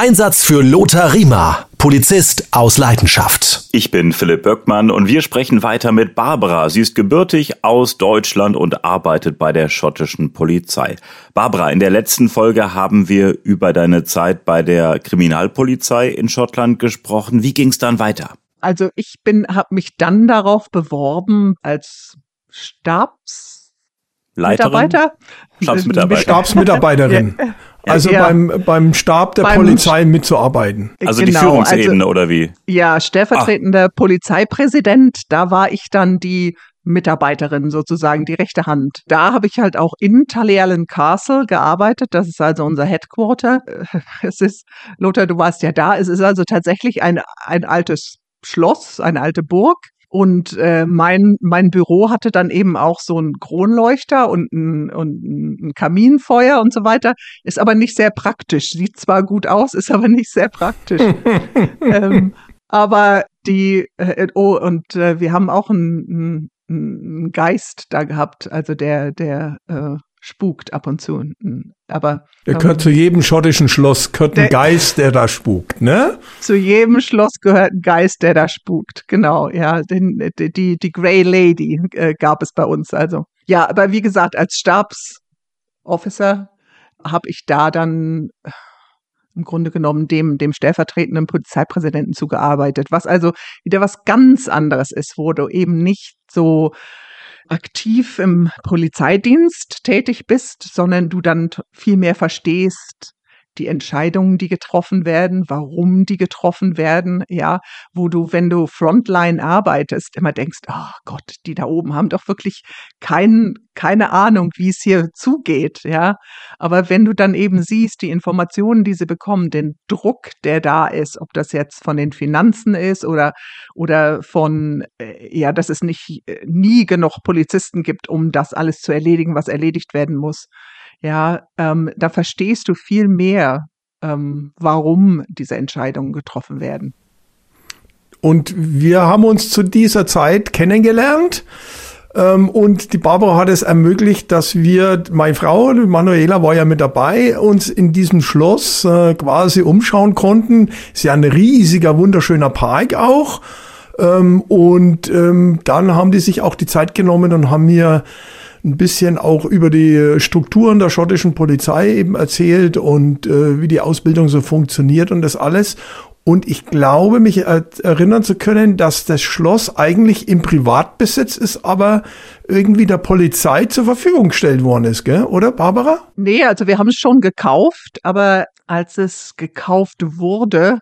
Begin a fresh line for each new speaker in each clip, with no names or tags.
Einsatz für Lothar Riemer, Polizist aus Leidenschaft.
Ich bin Philipp Böckmann und wir sprechen weiter mit Barbara. Sie ist gebürtig aus Deutschland und arbeitet bei der schottischen Polizei. Barbara, in der letzten Folge haben wir über deine Zeit bei der Kriminalpolizei in Schottland gesprochen. Wie ging es dann weiter?
Also ich bin, habe mich dann darauf beworben als Stabs
Leiterin?
Mitarbeiter?
Stabsmitarbeiter.
Stabsmitarbeiterin. Also
Ja.
beim, beim Stab der
Beim-
Polizei mitzuarbeiten.
Also die
Genau,
Führungsebene
also-
oder wie?
Ja, stellvertretender Polizeipräsident, da war ich dann die Mitarbeiterin sozusagen, die rechte Hand. Da habe ich halt auch in Tullyallen Castle gearbeitet. Das ist also unser Headquarter. Es ist, Lothar, du warst ja da. Es ist also tatsächlich ein, ein altes Schloss, eine alte Burg. Und äh, mein, mein Büro hatte dann eben auch so einen Kronleuchter und ein, und ein Kaminfeuer und so weiter. Ist aber nicht sehr praktisch. Sieht zwar gut aus, ist aber nicht sehr praktisch. ähm, aber die, äh, oh, und äh, wir haben auch einen, einen, Geist da gehabt, also der, der äh, spukt ab und zu. Aber ähm,
gehört zu jedem schottischen Schloss, gehört ein Geist, der da spukt, ne?
zu jedem Schloss gehört ein Geist, der da spukt. Genau, ja. Den, die, die, die Grey Lady äh, gab es bei uns. Also ja, aber wie gesagt, als Stabsofficer habe ich da dann äh, im Grunde genommen dem, dem stellvertretenden Polizeipräsidenten zugearbeitet, was also wieder was ganz anderes ist, wo du eben nicht so aktiv im Polizeidienst tätig bist, sondern du dann viel mehr verstehst, die Entscheidungen, die getroffen werden, warum die getroffen werden, ja, wo du, wenn du Frontline arbeitest, immer denkst, oh Gott, die da oben haben doch wirklich kein, keine Ahnung, wie es hier zugeht, ja. Aber wenn du dann eben siehst, die Informationen, die sie bekommen, den Druck, der da ist, ob das jetzt von den Finanzen ist oder, oder von, äh, ja, dass es nicht äh, nie genug Polizisten gibt, um das alles zu erledigen, was erledigt werden muss. Ja, ähm, da verstehst du viel mehr, ähm, warum diese Entscheidungen getroffen werden.
Und wir haben uns zu dieser Zeit kennengelernt. Ähm, und die Barbara hat es ermöglicht, dass wir, meine Frau, Manuela war ja mit dabei, uns in diesem Schloss äh, quasi umschauen konnten. Ist ja ein riesiger, wunderschöner Park auch. Ähm, und ähm, dann haben die sich auch die Zeit genommen und haben mir ein bisschen auch über die Strukturen der schottischen Polizei eben erzählt und äh, wie die Ausbildung so funktioniert und das alles. Und ich glaube, mich er erinnern zu können, dass das Schloss eigentlich im Privatbesitz ist, aber irgendwie der Polizei zur Verfügung gestellt worden ist, gell? oder Barbara?
Nee, also wir haben es schon gekauft, aber als es gekauft wurde,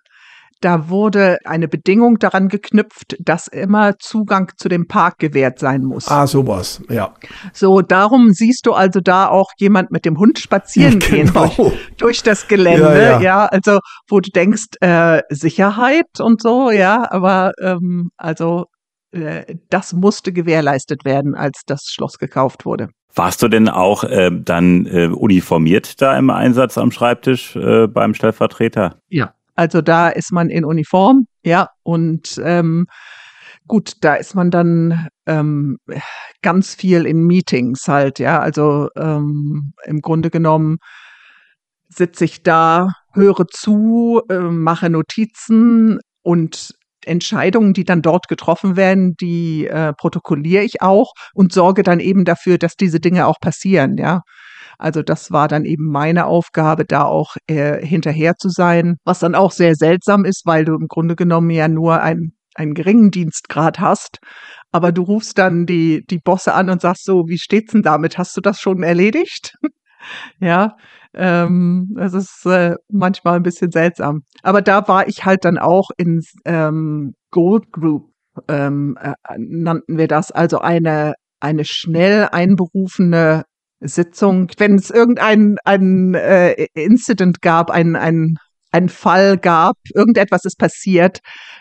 da wurde eine Bedingung daran geknüpft, dass immer Zugang zu dem Park gewährt sein muss.
Ah, sowas, ja.
So, darum siehst du also da auch jemand mit dem Hund spazieren gehen
Genau.
durch, durch das Gelände,
Ja,
ja,
ja.
also wo du denkst, äh, Sicherheit und so, ja, aber ähm, also äh, das musste gewährleistet werden, als das Schloss gekauft wurde.
Warst du denn auch äh, dann äh, uniformiert da im Einsatz am Schreibtisch äh, beim Stellvertreter?
Ja. Also da ist man in Uniform, ja, und ähm, gut, da ist man dann ähm, ganz viel in Meetings halt, ja. Also ähm, im Grunde genommen sitze ich da, höre zu, äh, mache Notizen und Entscheidungen, die dann dort getroffen werden, die äh, protokolliere ich auch und sorge dann eben dafür, dass diese Dinge auch passieren, ja. Also das war dann eben meine Aufgabe, da auch äh, hinterher zu sein, was dann auch sehr seltsam ist, weil du im Grunde genommen ja nur ein, einen geringen Dienstgrad hast, aber du rufst dann die, die Bosse an und sagst so, wie steht's denn damit? Hast du das schon erledigt? ja, ähm, das ist äh, manchmal ein bisschen seltsam. Aber da war ich halt dann auch in ähm, Gold Group, ähm, äh, nannten wir das, also eine, eine schnell einberufene Sitzung, wenn es irgendein ein, äh, Incident gab, ein, ein, ein Fall gab, irgendetwas ist passiert,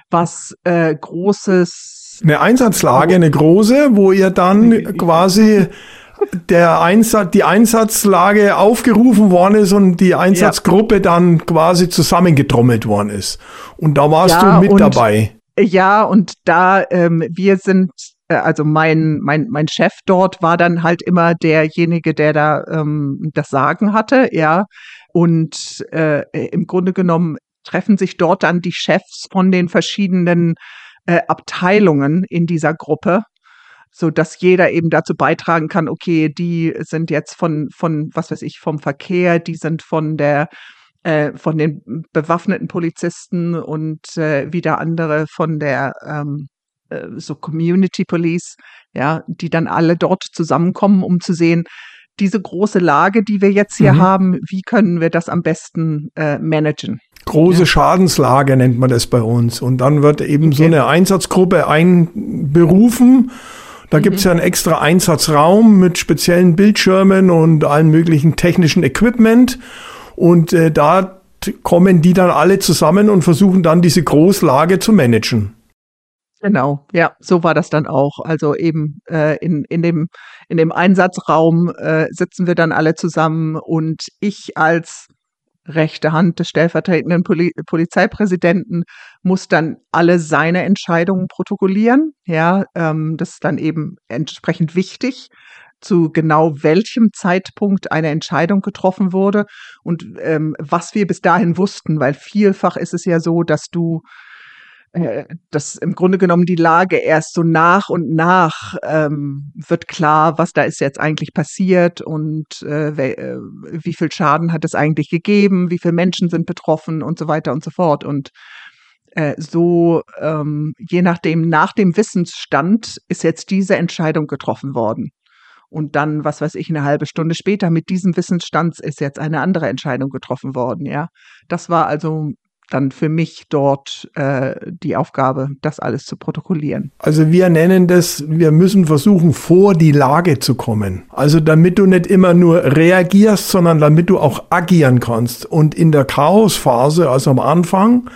was äh, großes
Eine Einsatzlage, eine große, wo ihr dann quasi der Einsatz, die Einsatzlage aufgerufen worden ist und die Einsatzgruppe dann quasi zusammengetrommelt worden ist. Und da warst
Ja,
du mit
und-
dabei.
Ja, und da ähm, wir sind, also mein, mein, mein Chef dort war dann halt immer derjenige, der da ähm, das Sagen hatte, ja. Und äh, im Grunde genommen treffen sich dort dann die Chefs von den verschiedenen äh, Abteilungen in dieser Gruppe, so dass jeder eben dazu beitragen kann, okay, die sind jetzt von, von, was weiß ich, vom Verkehr, die sind von der, äh, von den bewaffneten Polizisten und äh, wieder andere von der, ähm, äh, so Community Police, ja, die dann alle dort zusammenkommen, um zu sehen, diese große Lage, die wir jetzt hier mhm. haben, wie können wir das am besten äh, managen?
Große ja. Schadenslage nennt man das bei uns. Und dann wird eben okay. so eine Einsatzgruppe einberufen. Da mhm. gibt es ja einen extra Einsatzraum mit speziellen Bildschirmen und allen möglichen technischen Equipment. Und äh, da kommen die dann alle zusammen und versuchen dann diese Großlage zu managen.
Genau, ja, so war das dann auch. Also eben äh, in, in, dem, in dem Einsatzraum äh, sitzen wir dann alle zusammen und ich als rechte Hand des stellvertretenden Poli Polizeipräsidenten muss dann alle seine Entscheidungen protokollieren. Ja, ähm, das ist dann eben entsprechend wichtig zu genau welchem Zeitpunkt eine Entscheidung getroffen wurde und ähm, was wir bis dahin wussten, weil vielfach ist es ja so, dass du dass im Grunde genommen die Lage erst so nach und nach ähm, wird klar, was da ist jetzt eigentlich passiert und äh, äh, wie viel Schaden hat es eigentlich gegeben, wie viele Menschen sind betroffen und so weiter und so fort. Und äh, so, ähm, je nachdem, nach dem Wissensstand ist jetzt diese Entscheidung getroffen worden. Und dann, was weiß ich, eine halbe Stunde später mit diesem Wissensstand ist jetzt eine andere Entscheidung getroffen worden, ja. Das war also dann für mich dort äh, die Aufgabe, das alles zu protokollieren.
Also wir nennen das, wir müssen versuchen, vor die Lage zu kommen. Also damit du nicht immer nur reagierst, sondern damit du auch agieren kannst. Und in der Chaosphase, also am Anfang,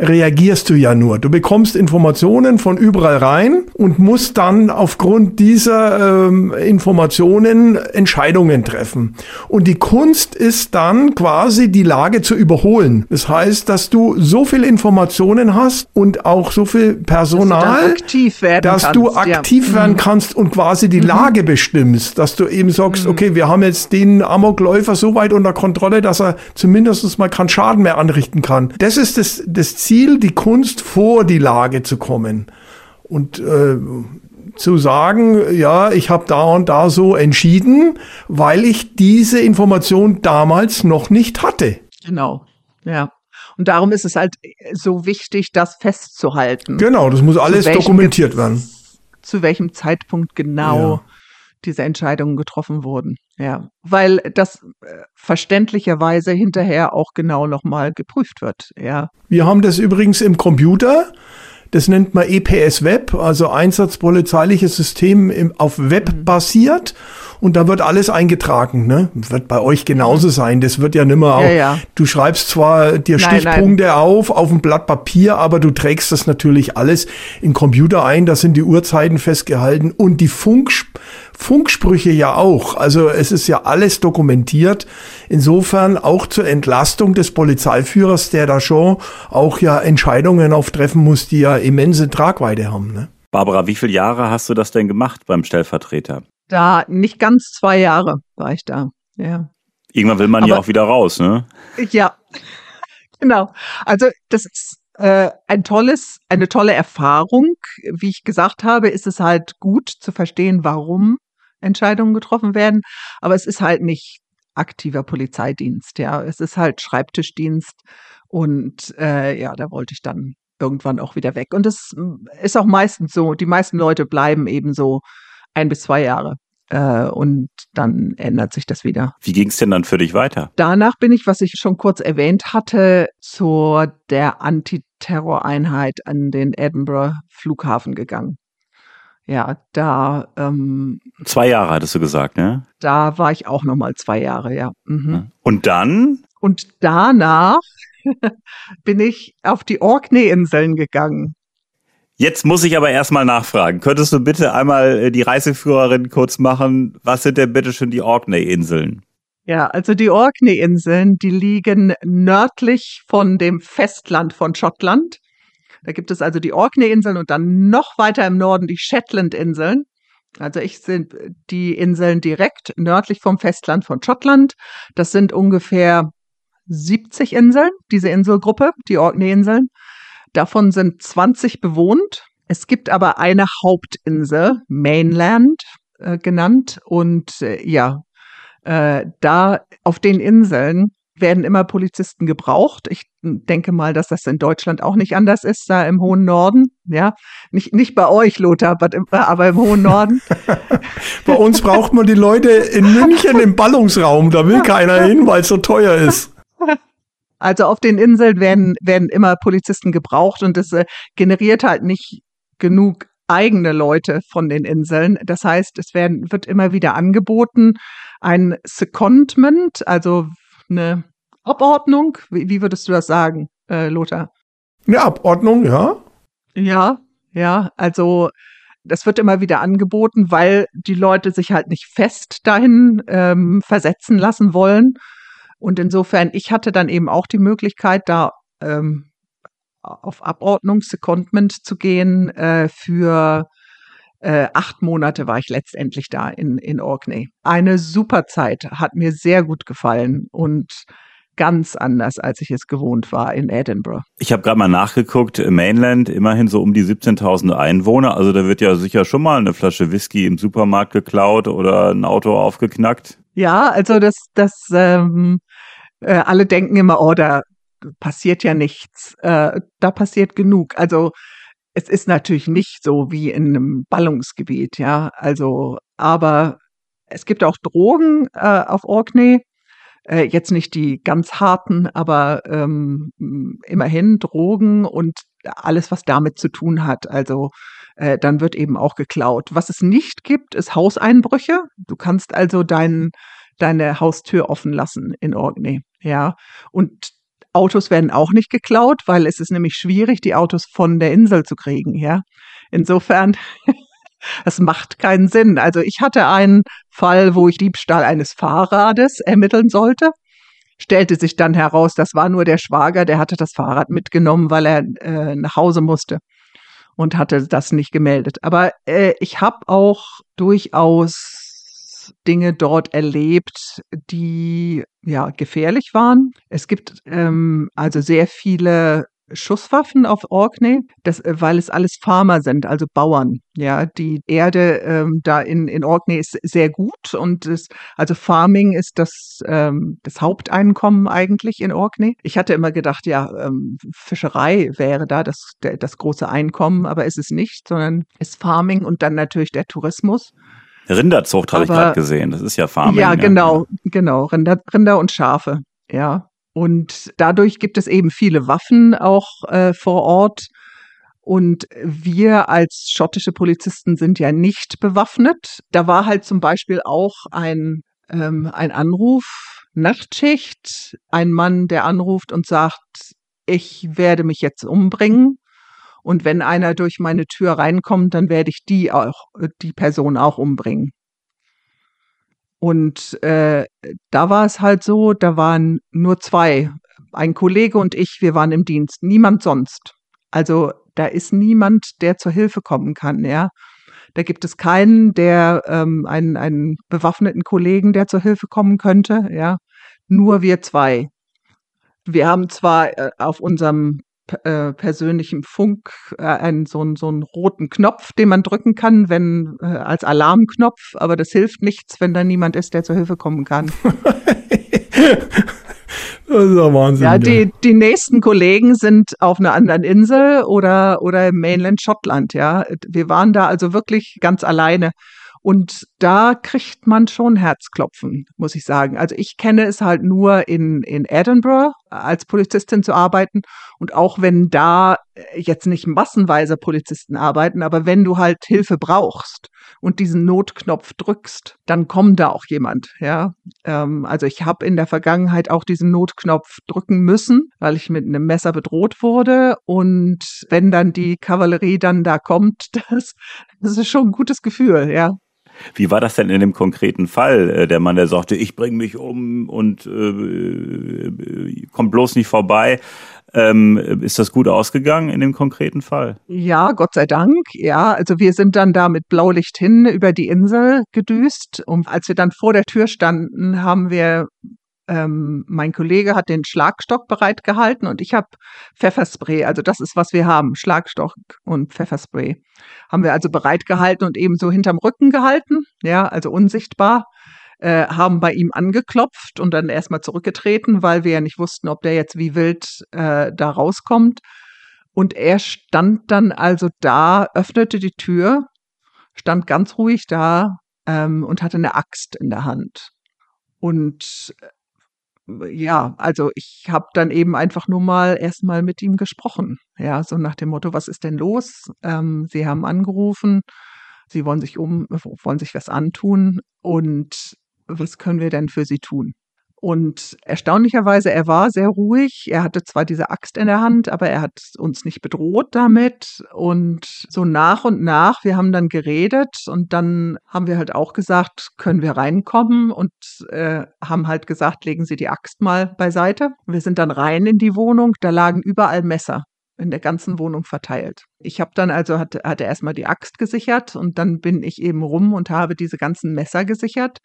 reagierst du ja nur. Du bekommst Informationen von überall rein und musst dann aufgrund dieser ähm, Informationen Entscheidungen treffen. Und die Kunst ist dann quasi die Lage zu überholen. Das heißt, dass du so viel Informationen hast und auch so viel Personal,
dass du,
dass
kannst,
du aktiv ja. werden mhm. kannst und quasi die mhm. Lage bestimmst, dass du eben sagst, mhm. okay, wir haben jetzt den Amokläufer so weit unter Kontrolle, dass er zumindest mal keinen Schaden mehr anrichten kann. Das ist das, das Ziel Ziel, die Kunst vor die Lage zu kommen. Und äh, zu sagen, ja, ich habe da und da so entschieden, weil ich diese Information damals noch nicht hatte.
Genau, ja. Und darum ist es halt so wichtig, das festzuhalten.
Genau, das muss alles dokumentiert werden.
Zu welchem Zeitpunkt genau ja. Diese Entscheidungen getroffen wurden. Ja, weil das äh, verständlicherweise hinterher auch genau nochmal geprüft wird. Ja.
Wir haben das übrigens im Computer. Das nennt man EPS Web, also Einsatzpolizeiliches System im, auf Web mhm. Und da wird alles eingetragen, ne? Wird bei euch genauso mhm. sein. Das wird ja nimmer auch. Ja, ja. Du schreibst zwar dir nein, Stichpunkte nein. auf, auf ein Blatt Papier, aber du trägst das natürlich alles in Computer ein. Da sind die Uhrzeiten festgehalten und die Funk, Funksprüche ja auch. Also es ist ja alles dokumentiert. Insofern auch zur Entlastung des Polizeiführers, der da schon auch ja Entscheidungen auftreffen muss, die ja immense Tragweite haben. Ne?
Barbara, wie viele Jahre hast du das denn gemacht beim Stellvertreter?
Da nicht ganz zwei Jahre war ich da. Ja.
Irgendwann will man Aber, ja auch wieder raus, ne?
Ja, genau. Also das ist äh, ein tolles, eine tolle Erfahrung. Wie ich gesagt habe, ist es halt gut zu verstehen, warum Entscheidungen getroffen werden. Aber es ist halt nicht aktiver Polizeidienst, ja. Es ist halt Schreibtischdienst und äh, ja, da wollte ich dann irgendwann auch wieder weg. Und es ist auch meistens so, die meisten Leute bleiben eben so ein bis zwei Jahre. Äh, und dann ändert sich das wieder.
Wie ging es denn dann für dich weiter?
Danach bin ich, was ich schon kurz erwähnt hatte, zur der Antiterroreinheit an den Edinburgh Flughafen gegangen ja, da. Ähm,
zwei Jahre hattest du gesagt, ne?
Da war ich auch noch mal zwei Jahre, ja. Mhm.
Und dann?
Und danach bin ich auf die Orkney-Inseln gegangen.
Jetzt muss ich aber erstmal nachfragen. Könntest du bitte einmal äh, die Reiseführerin kurz machen? Was sind denn bitte schon die Orkney-Inseln?
Ja, also die Orkney-Inseln, die liegen nördlich von dem Festland von Schottland. Da gibt es also die Orkney-Inseln und dann noch weiter im Norden die Shetland-Inseln. Also ich sind die Inseln direkt nördlich vom Festland von Schottland. Das sind ungefähr 70 Inseln, diese Inselgruppe, die Orkney-Inseln. Davon sind 20 bewohnt. Es gibt aber eine Hauptinsel, Mainland äh, genannt. Und äh, ja, äh, da auf den Inseln werden immer Polizisten gebraucht. Ich denke mal, dass das in Deutschland auch nicht anders ist, da im hohen Norden. Ja, nicht, nicht bei euch, Lothar, aber im hohen Norden.
bei uns braucht man die Leute in München im Ballungsraum. Da will keiner hin, weil es so teuer ist.
Also auf den Inseln werden, werden immer Polizisten gebraucht und das äh, generiert halt nicht genug eigene Leute von den Inseln. Das heißt, es werden, wird immer wieder angeboten, ein Secondment, also eine Abordnung. Wie, wie würdest du das sagen, äh, Lothar?
Eine Abordnung, ja.
Ja, ja, also das wird immer wieder angeboten, weil die Leute sich halt nicht fest dahin ähm, versetzen lassen wollen. Und insofern, ich hatte dann eben auch die Möglichkeit, da ähm, auf Abordnung, Secondment zu gehen äh, für äh, acht Monate war ich letztendlich da in, in Orkney. Eine super Zeit, hat mir sehr gut gefallen und ganz anders, als ich es gewohnt war in Edinburgh.
Ich habe gerade mal nachgeguckt, Mainland immerhin so um die 17.000 Einwohner, also da wird ja sicher schon mal eine Flasche Whisky im Supermarkt geklaut oder ein Auto aufgeknackt.
Ja, also das, das ähm, äh, alle denken immer, oh, da passiert ja nichts. Äh, da passiert genug. Also es ist natürlich nicht so wie in einem Ballungsgebiet, ja. Also, aber es gibt auch Drogen äh, auf Orkney. Äh, jetzt nicht die ganz harten, aber ähm, immerhin Drogen und alles, was damit zu tun hat. Also äh, dann wird eben auch geklaut. Was es nicht gibt, ist Hauseinbrüche. Du kannst also dein, deine Haustür offen lassen in Orkney. Ja. Und Autos werden auch nicht geklaut, weil es ist nämlich schwierig, die Autos von der Insel zu kriegen, ja. Insofern, es macht keinen Sinn. Also ich hatte einen Fall, wo ich Diebstahl eines Fahrrades ermitteln sollte. Stellte sich dann heraus, das war nur der Schwager, der hatte das Fahrrad mitgenommen, weil er äh, nach Hause musste und hatte das nicht gemeldet. Aber äh, ich habe auch durchaus Dinge dort erlebt, die ja gefährlich waren. Es gibt ähm, also sehr viele Schusswaffen auf Orkney, das, äh, weil es alles Farmer sind, also Bauern. Ja, die Erde ähm, da in, in Orkney ist sehr gut und es, also Farming ist das, ähm, das Haupteinkommen eigentlich in Orkney. Ich hatte immer gedacht, ja, ähm, Fischerei wäre da das, der, das große Einkommen, aber ist es nicht, sondern ist Farming und dann natürlich der Tourismus.
Rinderzucht habe ich gerade gesehen. Das ist ja Farming.
Ja, genau, ja. genau. Rinder, Rinder und Schafe. Ja. Und dadurch gibt es eben viele Waffen auch äh, vor Ort. Und wir als schottische Polizisten sind ja nicht bewaffnet. Da war halt zum Beispiel auch ein, ähm, ein Anruf, Nachtschicht, ein Mann, der anruft und sagt, ich werde mich jetzt umbringen. Und wenn einer durch meine Tür reinkommt, dann werde ich die auch, die Person auch umbringen. Und äh, da war es halt so, da waren nur zwei, ein Kollege und ich, wir waren im Dienst, niemand sonst. Also da ist niemand, der zur Hilfe kommen kann, ja. Da gibt es keinen, der ähm, einen, einen bewaffneten Kollegen, der zur Hilfe kommen könnte, ja. Nur wir zwei. Wir haben zwar äh, auf unserem äh, persönlichem Funk äh, einen so, einen so einen roten Knopf, den man drücken kann, wenn äh, als Alarmknopf, aber das hilft nichts, wenn da niemand ist, der zur Hilfe kommen kann.
Das ist ja Wahnsinn.
Ja, die, die nächsten Kollegen sind auf einer anderen Insel oder, oder im Mainland Schottland, ja. Wir waren da also wirklich ganz alleine. Und da kriegt man schon Herzklopfen, muss ich sagen. Also ich kenne es halt nur in, in Edinburgh als Polizistin zu arbeiten. Und auch wenn da jetzt nicht massenweise Polizisten arbeiten, aber wenn du halt Hilfe brauchst und diesen Notknopf drückst, dann kommt da auch jemand. Ja, ähm, also ich habe in der Vergangenheit auch diesen Notknopf drücken müssen, weil ich mit einem Messer bedroht wurde. Und wenn dann die Kavallerie dann da kommt, das, das ist schon ein gutes Gefühl. Ja.
Wie war das denn in dem konkreten Fall? Äh, der Mann, der sagte, ich bringe mich um und äh, äh, kommt bloß nicht vorbei. Ähm, ist das gut ausgegangen in dem konkreten Fall?
Ja, Gott sei Dank. Ja, also wir sind dann da mit Blaulicht hin über die Insel gedüst. Und als wir dann vor der Tür standen, haben wir ähm, mein Kollege hat den Schlagstock bereitgehalten und ich habe Pfefferspray. Also das ist, was wir haben. Schlagstock und Pfefferspray. Haben wir also bereitgehalten und eben so hinterm Rücken gehalten. Ja, also unsichtbar. Äh, haben bei ihm angeklopft und dann erstmal zurückgetreten, weil wir ja nicht wussten, ob der jetzt wie wild äh, da rauskommt. Und er stand dann also da, öffnete die Tür, stand ganz ruhig da ähm, und hatte eine Axt in der Hand. Und ja, also ich habe dann eben einfach nur mal erstmal mit ihm gesprochen. Ja, so nach dem Motto, was ist denn los? Ähm, Sie haben angerufen, Sie wollen sich um, wollen sich was antun und was können wir denn für Sie tun? Und erstaunlicherweise, er war sehr ruhig. Er hatte zwar diese Axt in der Hand, aber er hat uns nicht bedroht damit. Und so nach und nach, wir haben dann geredet und dann haben wir halt auch gesagt, können wir reinkommen und äh, haben halt gesagt, legen Sie die Axt mal beiseite. Wir sind dann rein in die Wohnung, da lagen überall Messer in der ganzen Wohnung verteilt. Ich habe dann also, hatte, hatte erstmal die Axt gesichert und dann bin ich eben rum und habe diese ganzen Messer gesichert.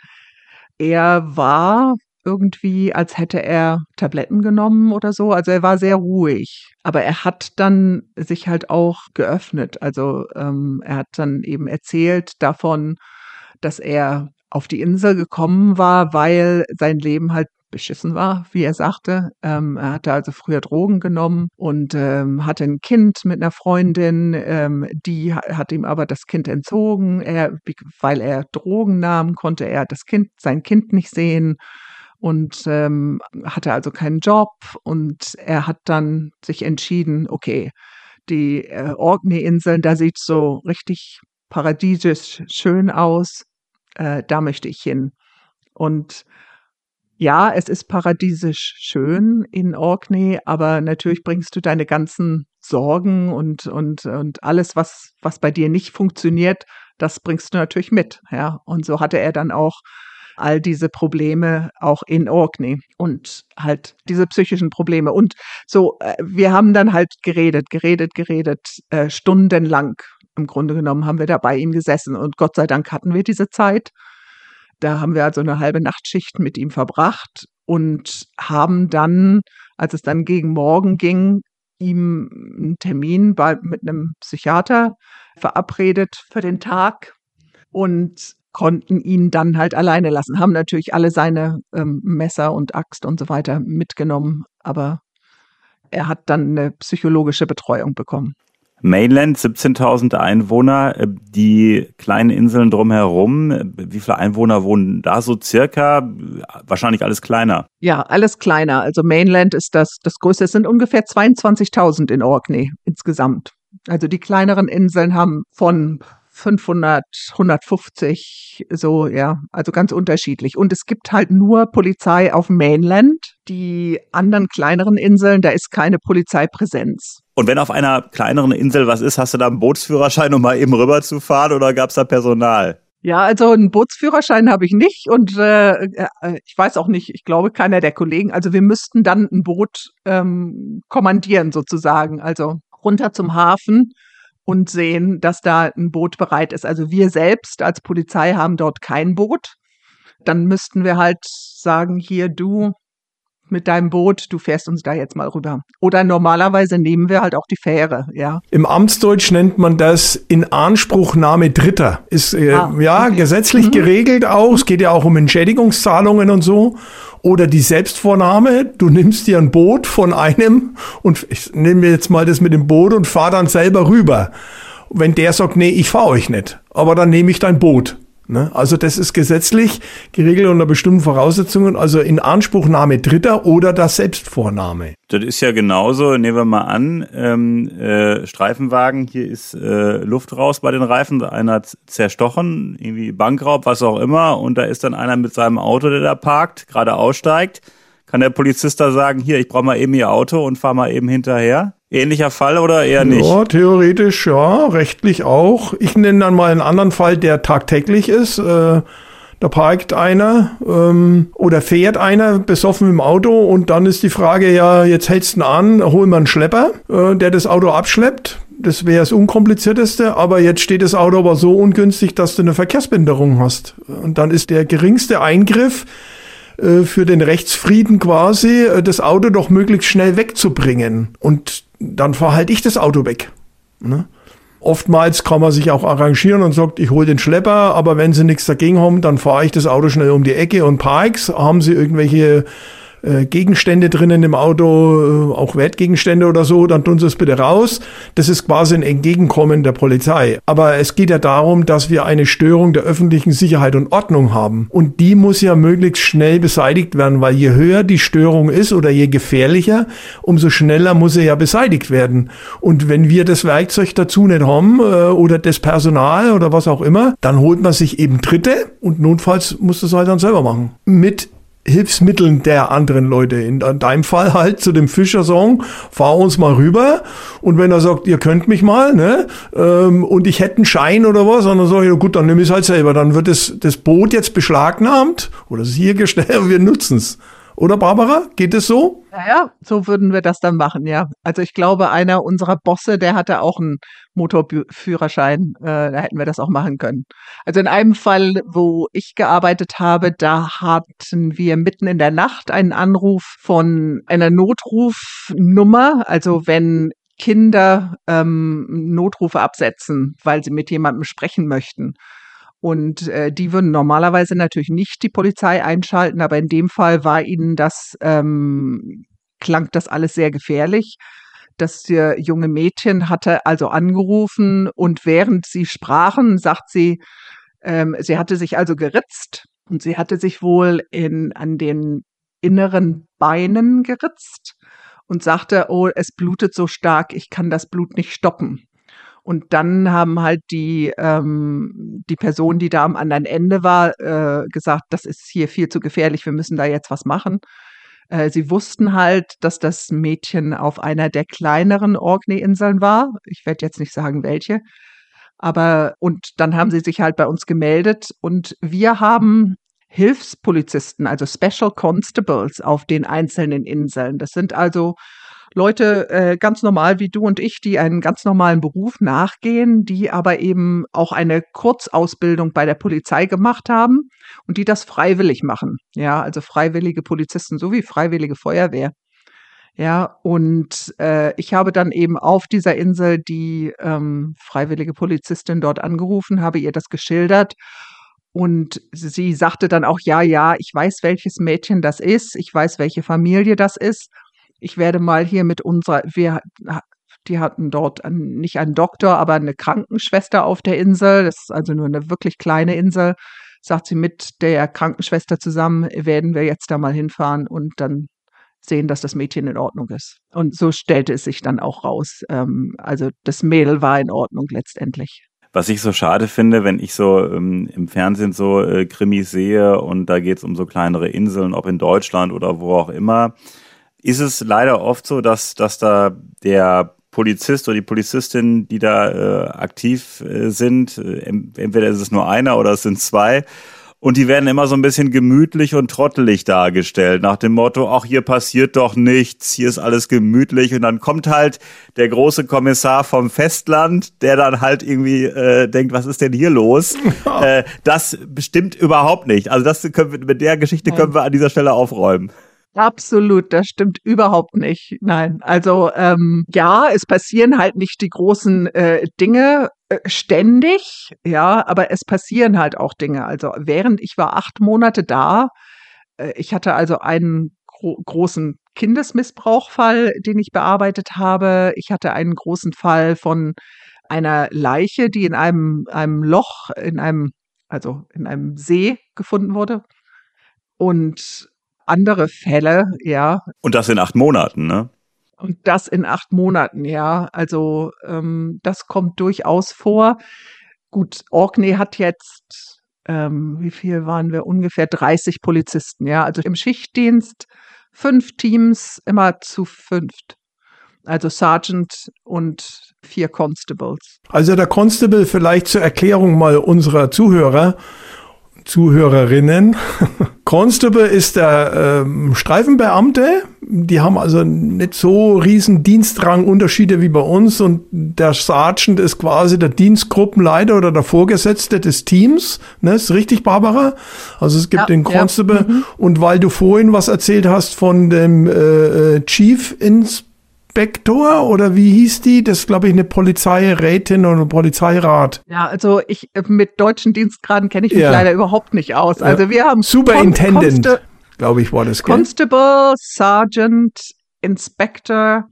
Er war irgendwie, als hätte er Tabletten genommen oder so. Also er war sehr ruhig. Aber er hat dann sich halt auch geöffnet. Also ähm, er hat dann eben erzählt davon, dass er auf die Insel gekommen war, weil sein Leben halt beschissen war, wie er sagte. Ähm, er hatte also früher Drogen genommen und ähm, hatte ein Kind mit einer Freundin, ähm, die hat ihm aber das Kind entzogen. Er, weil er Drogen nahm, konnte er das Kind, sein Kind nicht sehen und ähm, hatte also keinen Job und er hat dann sich entschieden, okay, die äh, Orkney-Inseln, da sieht so richtig paradiesisch schön aus, äh, da möchte ich hin. Und ja, es ist paradiesisch schön in Orkney, aber natürlich bringst du deine ganzen Sorgen und, und, und alles, was, was bei dir nicht funktioniert, das bringst du natürlich mit, ja. Und so hatte er dann auch all diese Probleme auch in Orkney und halt diese psychischen Probleme. Und so, äh, wir haben dann halt geredet, geredet, geredet, äh, stundenlang. Im Grunde genommen haben wir da bei ihm gesessen und Gott sei Dank hatten wir diese Zeit. Da haben wir also eine halbe Nachtschicht mit ihm verbracht und haben dann, als es dann gegen Morgen ging, ihm einen Termin bei, mit einem Psychiater verabredet für den Tag. Und konnten ihn dann halt alleine lassen, haben natürlich alle seine ähm, Messer und Axt und so weiter mitgenommen, aber er hat dann eine psychologische Betreuung bekommen.
Mainland, 17.000 Einwohner, äh, die kleinen Inseln drumherum, wie viele Einwohner wohnen da so circa? Wahrscheinlich alles kleiner.
Ja, alles kleiner. Also Mainland ist das, das größte. Es sind ungefähr 22.000 in Orkney insgesamt. Also die kleineren Inseln haben von 500, 150, so, ja, also ganz unterschiedlich. Und es gibt halt nur Polizei auf Mainland. Die anderen kleineren Inseln, da ist keine Polizeipräsenz.
Und wenn auf einer kleineren Insel was ist, hast du da einen Bootsführerschein, um mal eben rüberzufahren oder gab es da Personal?
Ja, also einen Bootsführerschein habe ich nicht und äh, äh, ich weiß auch nicht, ich glaube keiner der Kollegen. Also wir müssten dann ein Boot ähm, kommandieren sozusagen, also runter zum Hafen und sehen, dass da ein Boot bereit ist. Also wir selbst als Polizei haben dort kein Boot. Dann müssten wir halt sagen, hier du mit deinem Boot, du fährst uns da jetzt mal rüber. Oder normalerweise nehmen wir halt auch die Fähre, ja.
Im Amtsdeutsch nennt man das in Anspruchnahme Dritter. Ist äh, ah, ja okay. gesetzlich mhm. geregelt auch. Es geht ja auch um Entschädigungszahlungen und so. Oder die Selbstvornahme, du nimmst dir ein Boot von einem und ich nehme jetzt mal das mit dem Boot und fahr dann selber rüber. Wenn der sagt, nee, ich fahr euch nicht, aber dann nehme ich dein Boot. Ne? Also das ist gesetzlich geregelt unter bestimmten Voraussetzungen, also in Anspruchnahme Dritter oder das Selbstvornahme.
Das ist ja genauso, nehmen wir mal an, ähm, äh, Streifenwagen, hier ist äh, Luft raus bei den Reifen, einer zerstochen, irgendwie Bankraub, was auch immer, und da ist dann einer mit seinem Auto, der da parkt, gerade aussteigt. Kann der Polizist da sagen, hier, ich brauche mal eben Ihr Auto und fahr mal eben hinterher? Ähnlicher Fall oder eher nicht?
Ja, theoretisch ja, rechtlich auch. Ich nenne dann mal einen anderen Fall, der tagtäglich ist. Äh, da parkt einer ähm, oder fährt einer besoffen im Auto und dann ist die Frage, ja, jetzt hältst du ihn an, hol mal einen Schlepper, äh, der das Auto abschleppt. Das wäre das Unkomplizierteste, aber jetzt steht das Auto aber so ungünstig, dass du eine Verkehrsbehinderung hast. Und dann ist der geringste Eingriff für den Rechtsfrieden quasi, äh, das Auto doch möglichst schnell wegzubringen. Und dann fahre halt ich das Auto weg. Ne? Oftmals kann man sich auch arrangieren und sagt, ich hole den Schlepper, aber wenn sie nichts dagegen haben, dann fahre ich das Auto schnell um die Ecke und parks. Haben sie irgendwelche äh, Gegenstände drinnen im Auto, äh, auch Wertgegenstände oder so, dann tun Sie es bitte raus. Das ist quasi ein Entgegenkommen der Polizei. Aber es geht ja darum, dass wir eine Störung der öffentlichen Sicherheit und Ordnung haben. Und die muss ja möglichst schnell beseitigt werden, weil je höher die Störung ist oder je gefährlicher, umso schneller muss sie ja beseitigt werden. Und wenn wir das Werkzeug dazu nicht haben äh, oder das Personal oder was auch immer, dann holt man sich eben Dritte und notfalls muss das halt dann selber machen. Mit Hilfsmitteln der anderen Leute. In deinem Fall halt zu dem Fischer sagen, fahr uns mal rüber. Und wenn er sagt, ihr könnt mich mal, ne, ähm, und ich hätte einen Schein oder was, und dann sage ich, gut, dann nehme ich es halt selber. Dann wird das, das Boot jetzt beschlagnahmt oder es hier gestellt wir nutzen es. Oder Barbara? Geht es so?
Ja, so würden wir das dann machen, ja. Also ich glaube, einer unserer Bosse, der hatte auch einen Motorführerschein. Äh, da hätten wir das auch machen können. Also in einem Fall, wo ich gearbeitet habe, da hatten wir mitten in der Nacht einen Anruf von einer Notrufnummer. Also wenn Kinder ähm, Notrufe absetzen, weil sie mit jemandem sprechen möchten. Und äh, die würden normalerweise natürlich nicht die Polizei einschalten, aber in dem Fall war ihnen das, ähm, klang das alles sehr gefährlich. Das junge Mädchen hatte also angerufen und während sie sprachen, sagt sie, ähm, sie hatte sich also geritzt und sie hatte sich wohl in, an den inneren Beinen geritzt und sagte, oh, es blutet so stark, ich kann das Blut nicht stoppen. Und dann haben halt die, ähm, die Person, die da am anderen Ende war, äh, gesagt, das ist hier viel zu gefährlich, wir müssen da jetzt was machen. Äh, sie wussten halt, dass das Mädchen auf einer der kleineren Orkney-Inseln war. Ich werde jetzt nicht sagen, welche. Aber, und dann haben sie sich halt bei uns gemeldet und wir haben Hilfspolizisten, also Special Constables auf den einzelnen Inseln. Das sind also Leute äh, ganz normal wie du und ich, die einen ganz normalen Beruf nachgehen, die aber eben auch eine Kurzausbildung bei der Polizei gemacht haben und die das freiwillig machen. Ja, also freiwillige Polizisten sowie freiwillige Feuerwehr. Ja, und äh, ich habe dann eben auf dieser Insel die ähm, freiwillige Polizistin dort angerufen, habe ihr das geschildert. Und sie sagte dann auch, ja, ja, ich weiß, welches Mädchen das ist, ich weiß, welche Familie das ist ich werde mal hier mit unserer, wir, die hatten dort nicht einen Doktor, aber eine Krankenschwester auf der Insel. Das ist also nur eine wirklich kleine Insel. Sagt sie, mit der Krankenschwester zusammen werden wir jetzt da mal hinfahren und dann sehen, dass das Mädchen in Ordnung ist. Und so stellte es sich dann auch raus. Ähm, also das Mädel war in Ordnung letztendlich.
Was ich so schade finde, wenn ich so ähm, im Fernsehen so äh, Krimis sehe und da geht es um so kleinere Inseln, ob in Deutschland oder wo auch immer, ist es leider oft so, dass, dass da der Polizist oder die Polizistin, die da äh, aktiv äh, sind, äh, entweder ist es nur einer oder es sind zwei, und die werden immer so ein bisschen gemütlich und trottelig dargestellt, nach dem Motto, ach, hier passiert doch nichts, hier ist alles gemütlich. Und dann kommt halt der große Kommissar vom Festland, der dann halt irgendwie äh, denkt, was ist denn hier los? äh, das bestimmt überhaupt nicht. Also das können wir, mit der Geschichte können wir an dieser Stelle aufräumen.
Absolut, das stimmt überhaupt nicht. Nein, also ähm, ja, es passieren halt nicht die großen äh, Dinge äh, ständig, ja, aber es passieren halt auch Dinge. Also während ich war acht Monate da, äh, ich hatte also einen gro großen Kindesmissbrauchfall, den ich bearbeitet habe. Ich hatte einen großen Fall von einer Leiche, die in einem, einem Loch, in einem, also in einem See gefunden wurde. Und andere Fälle, ja.
Und das in acht Monaten, ne?
Und das in acht Monaten, ja. Also ähm, das kommt durchaus vor. Gut, Orkney hat jetzt, ähm, wie viel waren wir? Ungefähr 30 Polizisten, ja. Also im Schichtdienst fünf Teams, immer zu fünft. Also Sergeant und vier Constables.
Also der Constable vielleicht zur Erklärung mal unserer Zuhörer, Zuhörerinnen. Constable ist der ähm, Streifenbeamte. Die haben also nicht so riesen Dienstrangunterschiede wie bei uns und der Sergeant ist quasi der Dienstgruppenleiter oder der Vorgesetzte des Teams. Ne, ist richtig, Barbara? Also es gibt ja, den Constable. Ja. Mhm. Und weil du vorhin was erzählt hast von dem äh, äh Chief Inspector, Inspektor oder wie hieß die? Das ist, glaube ich, eine Polizeirätin oder Polizeirat.
Ja, also ich mit deutschen Dienstgraden kenne ich mich ja. leider überhaupt nicht aus. Also wir haben
Superintendent, glaube ich, war das.
Gell? Constable, Sergeant, Inspector,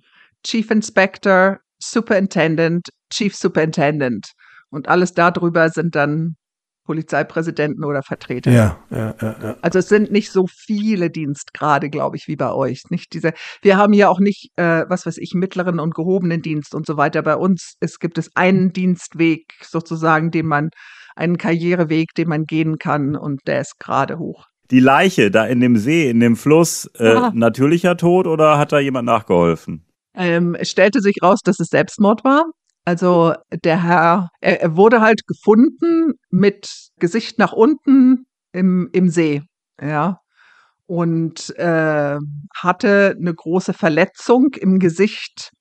Chief Inspector, Superintendent, Chief Superintendent. Und alles darüber sind dann Polizeipräsidenten oder Vertreter.
Ja, ja, ja, ja.
Also es sind nicht so viele Dienstgrade, glaube ich, wie bei euch. Nicht diese. Wir haben ja auch nicht, äh, was weiß ich, mittleren und gehobenen Dienst und so weiter. Bei uns es gibt es einen Dienstweg sozusagen, den man einen Karriereweg, den man gehen kann und der ist gerade hoch.
Die Leiche da in dem See, in dem Fluss, äh, ah. natürlicher Tod oder hat da jemand nachgeholfen?
Ähm, es stellte sich raus, dass es Selbstmord war. Also der Herr, er, er wurde halt gefunden mit Gesicht nach unten im, im See, ja. Und äh, hatte eine große Verletzung im Gesicht.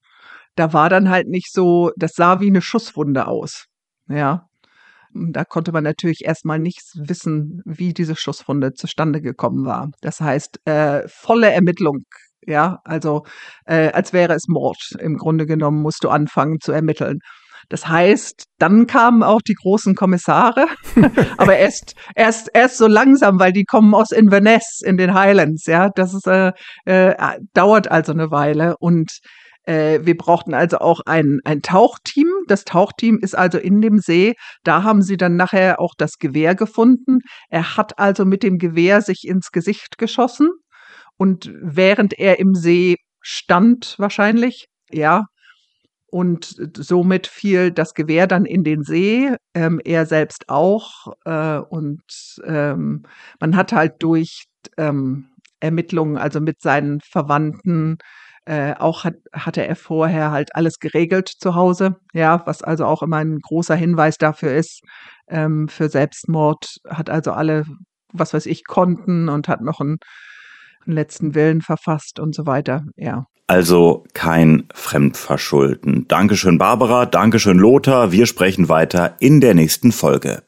Da war dann halt nicht so, das sah wie eine Schusswunde aus, ja. Da konnte man natürlich erstmal nichts wissen, wie diese Schusswunde zustande gekommen war. Das heißt, äh, volle Ermittlung ja, also äh, als wäre es Mord. Im Grunde genommen musst du anfangen zu ermitteln. Das heißt, dann kamen auch die großen Kommissare, aber erst, erst, erst so langsam, weil die kommen aus Inverness in den Highlands, ja. Das ist, äh, äh, dauert also eine Weile und äh, wir brauchten also auch ein, ein Tauchteam. Das Tauchteam ist also in dem See. Da haben sie dann nachher auch das Gewehr gefunden. Er hat also mit dem Gewehr sich ins Gesicht geschossen. Und während er im See stand, wahrscheinlich, ja, und somit fiel das Gewehr dann in den See, ähm, er selbst auch. Äh, und ähm, man hat halt durch ähm, Ermittlungen, also mit seinen Verwandten, äh, auch hat, hatte er vorher halt alles geregelt zu Hause, ja, was also auch immer ein großer Hinweis dafür ist, ähm, für Selbstmord, hat also alle, was weiß ich, Konten und hat noch ein letzten Willen verfasst und so weiter, ja.
Also kein Fremdverschulden. Dankeschön, Barbara. Dankeschön, Lothar. Wir sprechen weiter in der nächsten Folge.